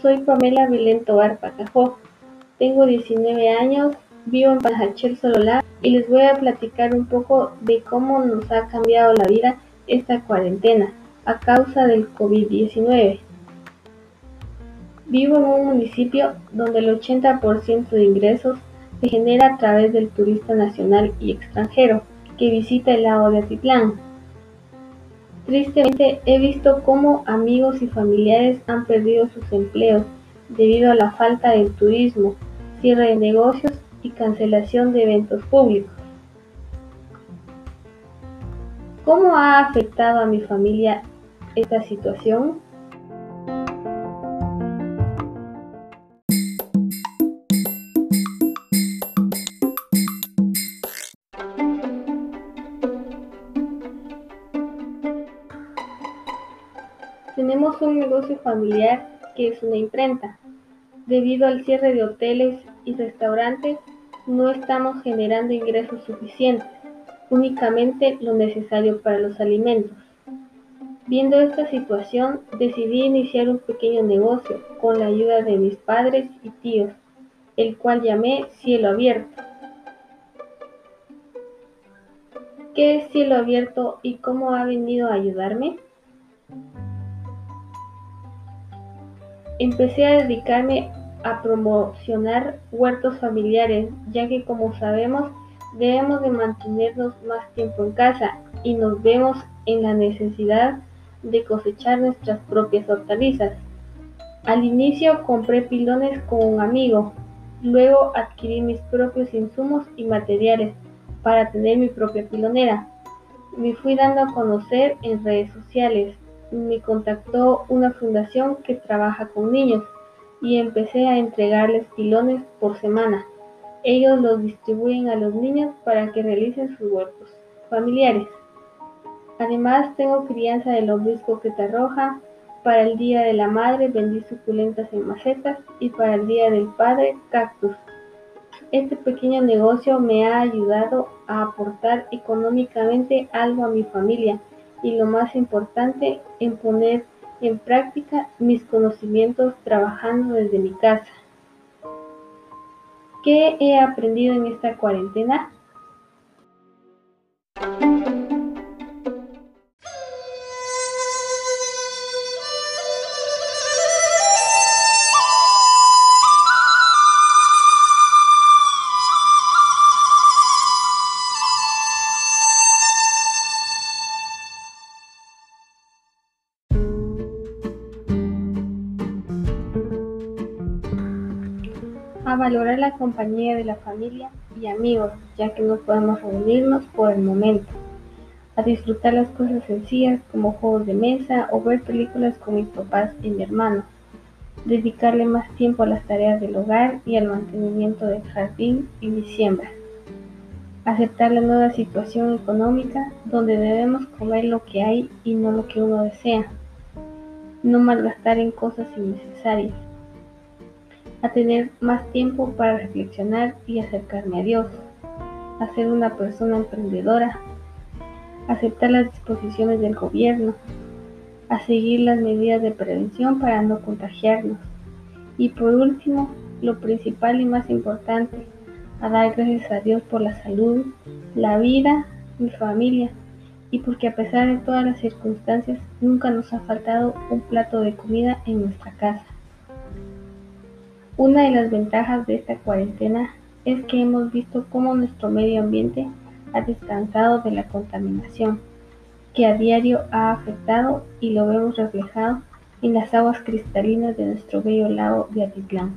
Soy Pamela Belén Tobar Pacajó, tengo 19 años, vivo en Panajachel Sololá y les voy a platicar un poco de cómo nos ha cambiado la vida esta cuarentena a causa del COVID-19. Vivo en un municipio donde el 80% de ingresos se genera a través del turista nacional y extranjero que visita el lago de Atitlán. Tristemente he visto cómo amigos y familiares han perdido sus empleos debido a la falta del turismo, cierre de negocios y cancelación de eventos públicos. ¿Cómo ha afectado a mi familia esta situación? Tenemos un negocio familiar que es una imprenta. Debido al cierre de hoteles y restaurantes, no estamos generando ingresos suficientes, únicamente lo necesario para los alimentos. Viendo esta situación, decidí iniciar un pequeño negocio con la ayuda de mis padres y tíos, el cual llamé Cielo Abierto. ¿Qué es Cielo Abierto y cómo ha venido a ayudarme? Empecé a dedicarme a promocionar huertos familiares, ya que como sabemos debemos de mantenernos más tiempo en casa y nos vemos en la necesidad de cosechar nuestras propias hortalizas. Al inicio compré pilones con un amigo, luego adquirí mis propios insumos y materiales para tener mi propia pilonera. Me fui dando a conocer en redes sociales, me contactó una fundación que trabaja con niños y empecé a entregarles pilones por semana. Ellos los distribuyen a los niños para que realicen sus huertos familiares. Además, tengo crianza de lombriz que roja. Para el Día de la Madre vendí suculentas en macetas y para el Día del Padre cactus. Este pequeño negocio me ha ayudado a aportar económicamente algo a mi familia y lo más importante, en poner en práctica mis conocimientos trabajando desde mi casa. ¿Qué he aprendido en esta cuarentena? A valorar la compañía de la familia y amigos, ya que no podemos reunirnos por el momento, a disfrutar las cosas sencillas como juegos de mesa o ver películas con mis papás y mi hermano, dedicarle más tiempo a las tareas del hogar y al mantenimiento del jardín y mi siembra, aceptar la nueva situación económica donde debemos comer lo que hay y no lo que uno desea, no malgastar en cosas innecesarias, a tener más tiempo para reflexionar y acercarme a Dios, a ser una persona emprendedora, aceptar las disposiciones del gobierno, a seguir las medidas de prevención para no contagiarnos y por último, lo principal y más importante, a dar gracias a Dios por la salud, la vida, mi familia y porque a pesar de todas las circunstancias nunca nos ha faltado un plato de comida en nuestra casa. Una de las ventajas de esta cuarentena es que hemos visto cómo nuestro medio ambiente ha descansado de la contaminación que a diario ha afectado y lo vemos reflejado en las aguas cristalinas de nuestro bello lago de Atitlán.